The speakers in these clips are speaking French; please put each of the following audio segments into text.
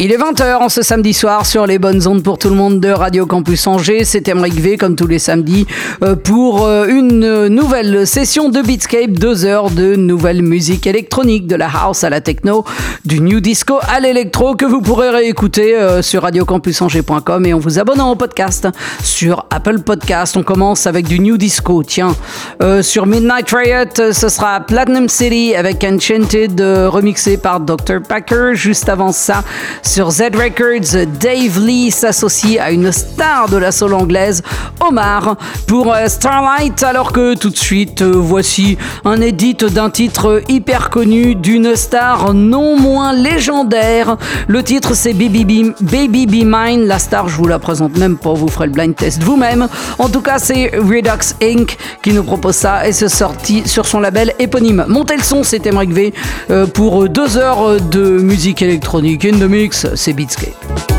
Il est 20h en ce samedi soir sur les bonnes ondes pour tout le monde de Radio Campus Angers. C'est Emmerich V comme tous les samedis euh, pour euh, une nouvelle session de Beatscape, deux heures de nouvelle musique électronique, de la house à la techno, du new disco à l'électro que vous pourrez réécouter euh, sur radiocampusangers.com et en vous abonnant au podcast sur Apple Podcast. On commence avec du new disco. Tiens, sur Midnight Riot, ce sera Platinum City avec Enchanted remixé par Dr. Packer. Juste avant ça, sur Z Records, Dave Lee s'associe à une star de la soul anglaise, Omar, pour euh, Starlight, alors que tout de suite, euh, voici un edit d'un titre hyper connu d'une star non moins légendaire. Le titre c'est Baby Be, Mine. La star, je vous la présente même pas, vous ferez le blind test vous-même. En tout cas, c'est Redux Inc. qui nous propose ça et c'est sorti sur son label éponyme. Montez le son, c'était Emmerich V euh, pour deux heures de musique électronique in the mix c'est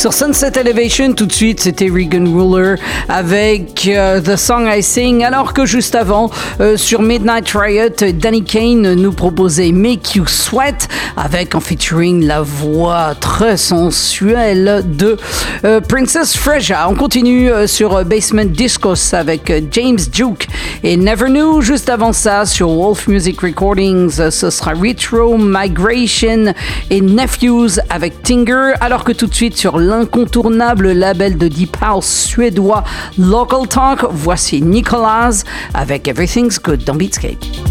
Sur Sunset Elevation, tout de suite, c'était Regan Ruler avec euh, The Song I Sing, alors que juste avant, euh, sur Midnight Riot, Danny Kane nous proposait Make You Sweat avec en featuring la voix très sensuelle de euh, Princess Freja. On continue sur Basement Discos avec James Duke et Never Knew. Juste avant ça, sur Wolf Music Recordings, ce sera Retro Migration et Nephews avec Tinger, alors que tout de suite sur l'incontournable label de Deep House suédois Local Talk. Voici Nicolas avec Everything's Good dans Beatscape.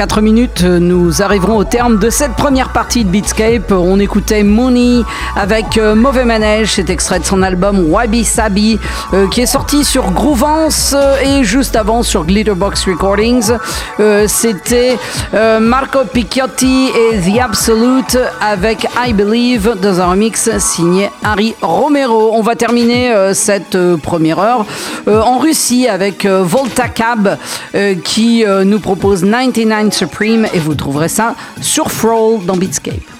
4 minutes, nous arriverons au terme de cette première partie de Beatscape. On écoutait Mooney avec euh, Mauvais Manège, cet extrait de son album Wabi Sabi, euh, qui est sorti sur Groovance euh, et juste avant sur Glitterbox Recordings. C'était Marco Picciotti et The Absolute avec I Believe dans un remix signé Harry Romero. On va terminer cette première heure en Russie avec Volta Cab qui nous propose 99 Supreme et vous trouverez ça sur Froll dans Beatscape.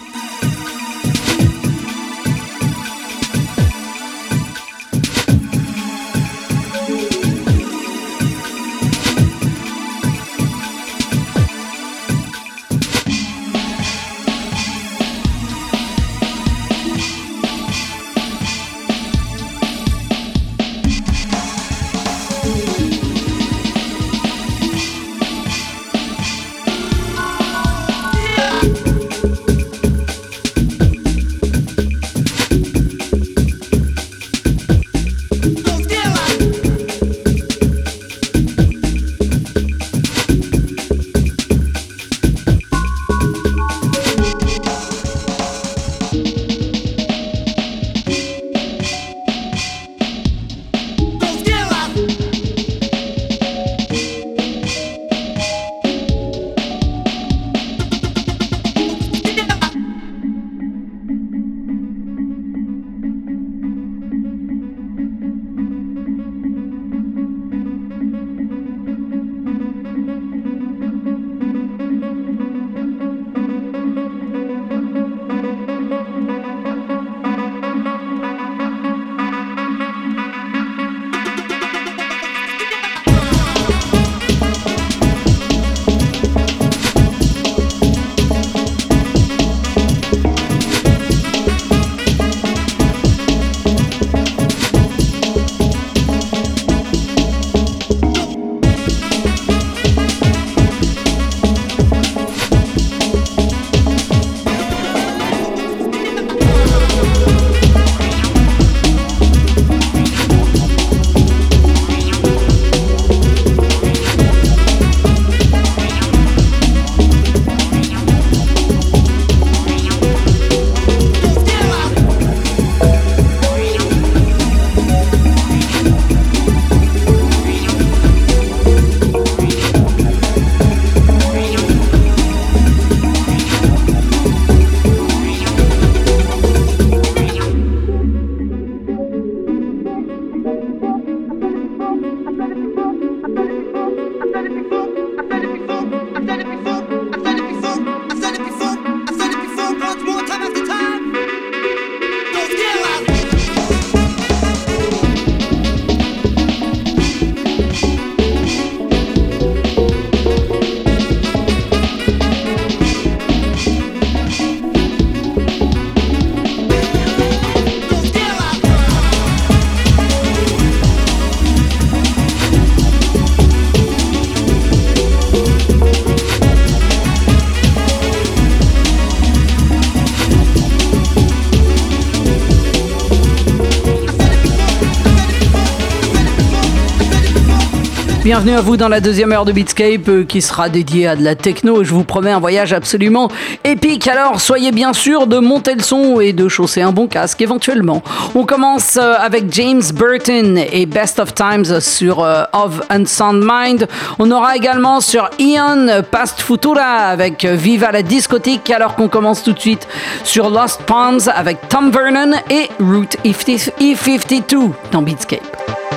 Bienvenue à vous dans la deuxième heure de Beatscape euh, qui sera dédiée à de la techno je vous promets un voyage absolument épique. Alors soyez bien sûr de monter le son et de chausser un bon casque éventuellement. On commence euh, avec James Burton et Best of Times sur euh, Of Unsound Mind. On aura également sur Ian Past Futura avec Viva la discothèque alors qu'on commence tout de suite sur Lost Palms avec Tom Vernon et Route E52 dans Beatscape.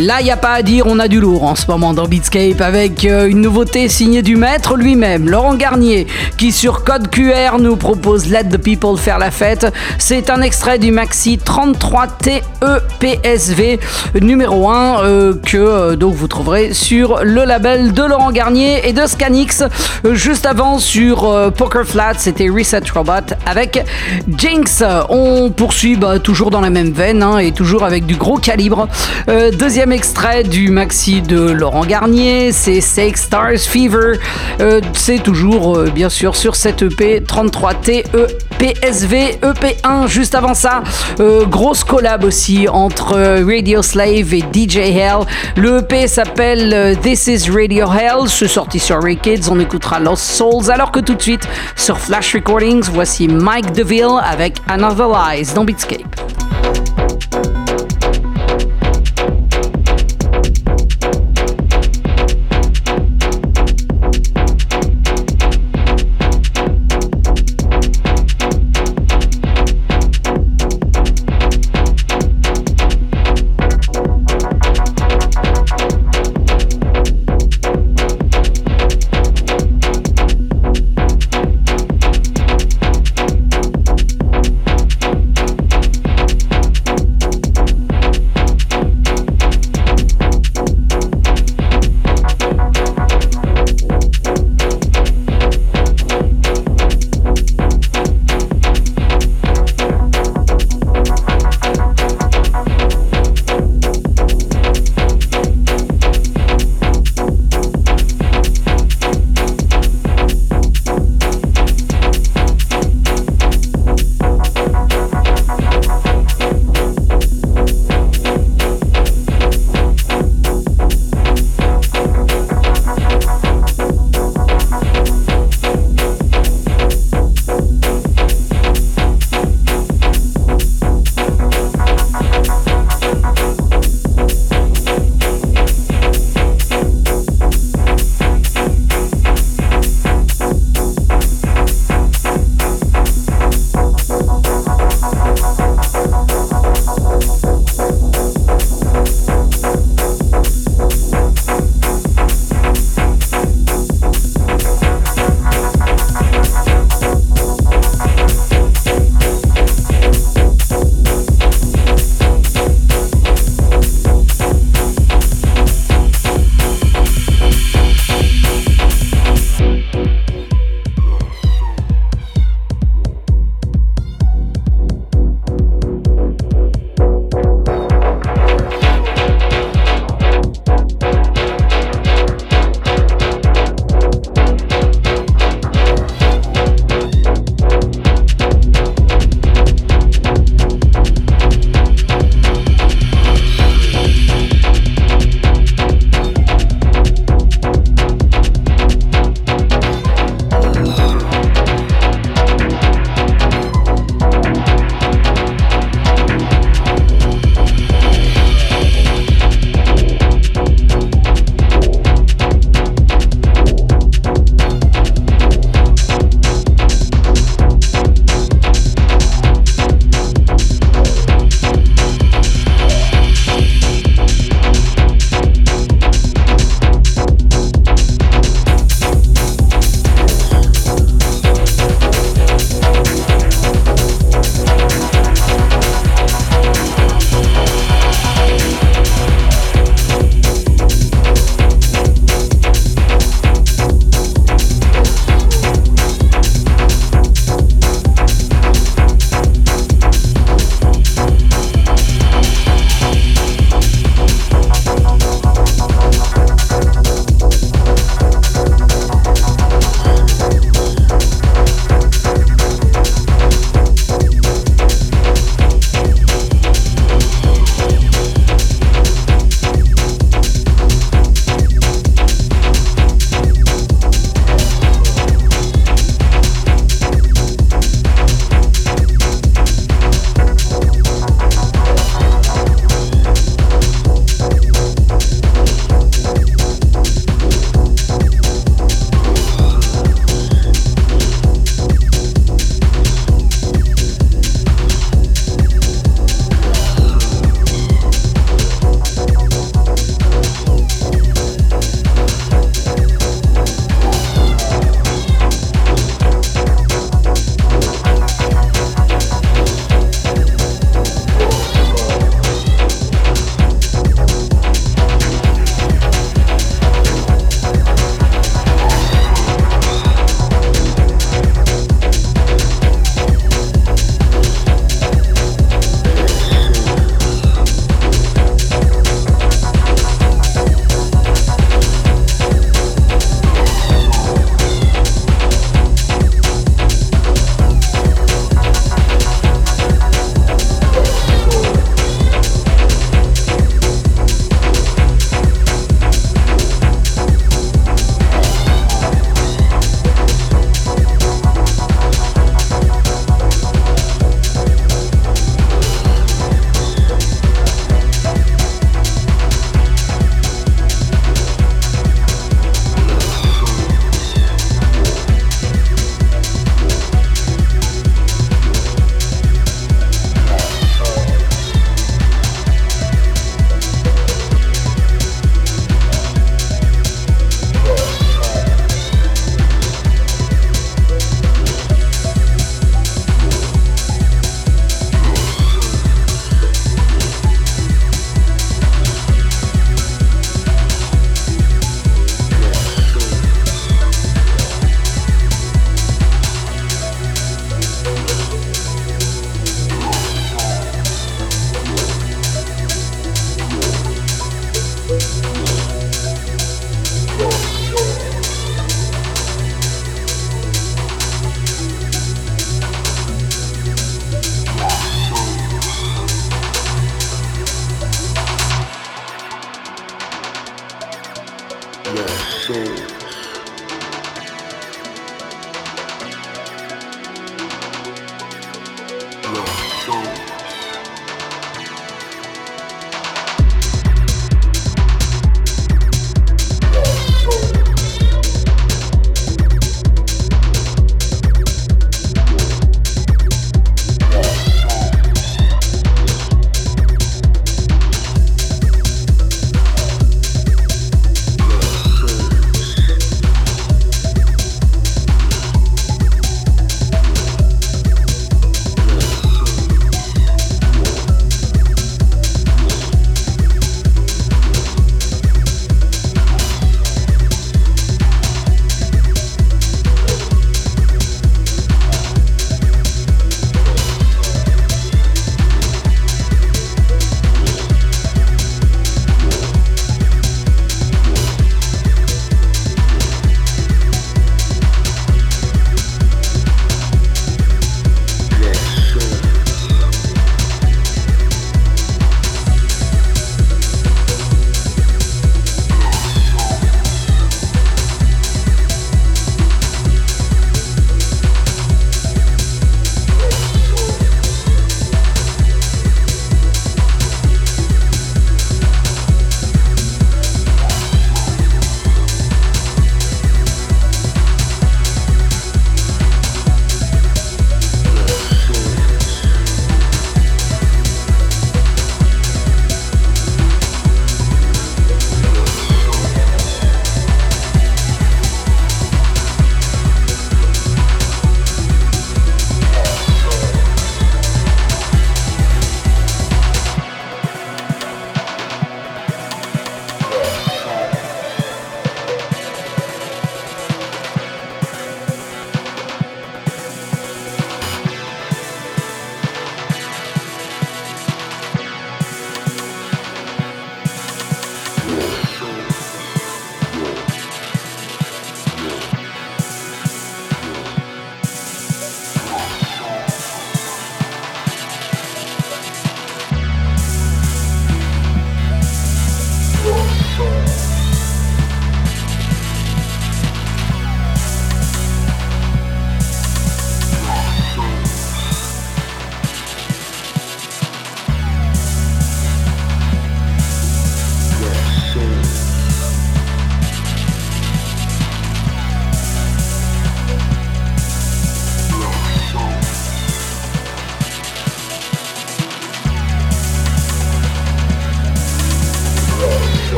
Là, il n'y a pas à dire, on a du lourd en ce moment dans Beatscape avec euh, une nouveauté signée du maître lui-même, Laurent Garnier, qui sur code QR nous propose Let the People faire la fête. C'est un extrait du maxi 33 TEPSV numéro 1 euh, que euh, donc vous trouverez sur le label de Laurent Garnier et de Scanix. juste avant sur Poker Flat, c'était Reset Robot avec Jinx. On poursuit bah, toujours dans la même veine hein, et toujours avec du gros calibre. deuxième extrait du maxi de Laurent Garnier, c'est Six Stars Fever. Euh, c'est toujours euh, bien sûr sur cette EP 33T PSV EP1. Juste avant ça, euh, grosse collab aussi entre Radio Slave et DJ Hell. Le EP s'appelle This is Radio Hell. C'est sorti sur Ray. On écoutera Lost Souls. Alors que tout de suite sur Flash Recordings, voici Mike DeVille avec Another Lies dans Beatscape.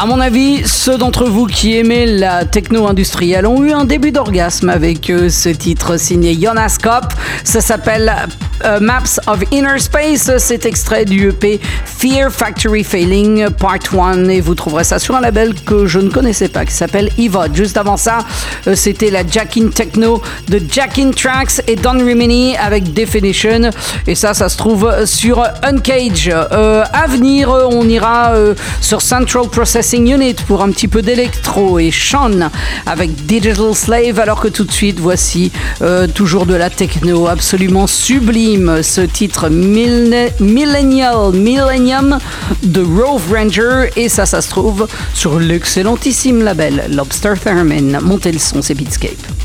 À mon avis, ceux d'entre vous qui aimaient la techno industrielle ont eu un début d'orgasme avec euh, ce titre signé Jonas Kopp. Ça s'appelle euh, Maps of Inner Space. C'est extrait du EP Fear Factory Failing Part 1 et vous trouverez ça sur un label que je ne connaissais pas qui s'appelle Evod. Juste avant ça, euh, c'était la Jackin Techno de Jackin Tracks et Don Rimini avec Definition et ça, ça se trouve sur Uncage. à venir, on ira sur Central Processing Unit pour un petit peu d'électro et Sean avec Digital Slave alors que tout de suite voici euh, toujours de la techno absolument sublime ce titre Millennial Millennium de Rove Ranger et ça ça se trouve sur l'excellentissime label Lobster Theremin. Montez le son c'est Beatscape.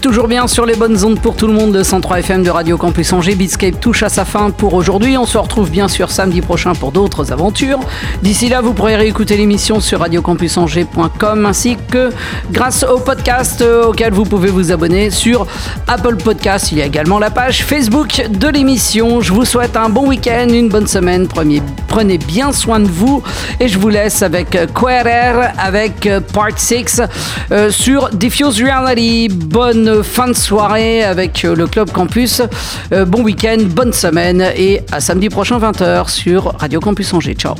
Toujours bien sur les bonnes ondes pour tout le monde de 103 FM de Radio Campus Angers. Beatscape touche à sa fin pour aujourd'hui. On se retrouve bien sûr samedi prochain pour d'autres aventures. D'ici là, vous pourrez réécouter l'émission sur radiocampusangers.com ainsi que grâce au podcast euh, auquel vous pouvez vous abonner sur Apple Podcast. Il y a également la page Facebook de l'émission. Je vous souhaite un bon week-end, une bonne semaine. Prenez, prenez bien soin de vous et je vous laisse avec Querer avec euh, Part 6 euh, sur Diffuse Reality. Bonne fin de soirée avec euh, le Club Campus. Euh, bon week-end, bonne semaine et à samedi prochain 20h sur Radio Campus Angers. Ciao.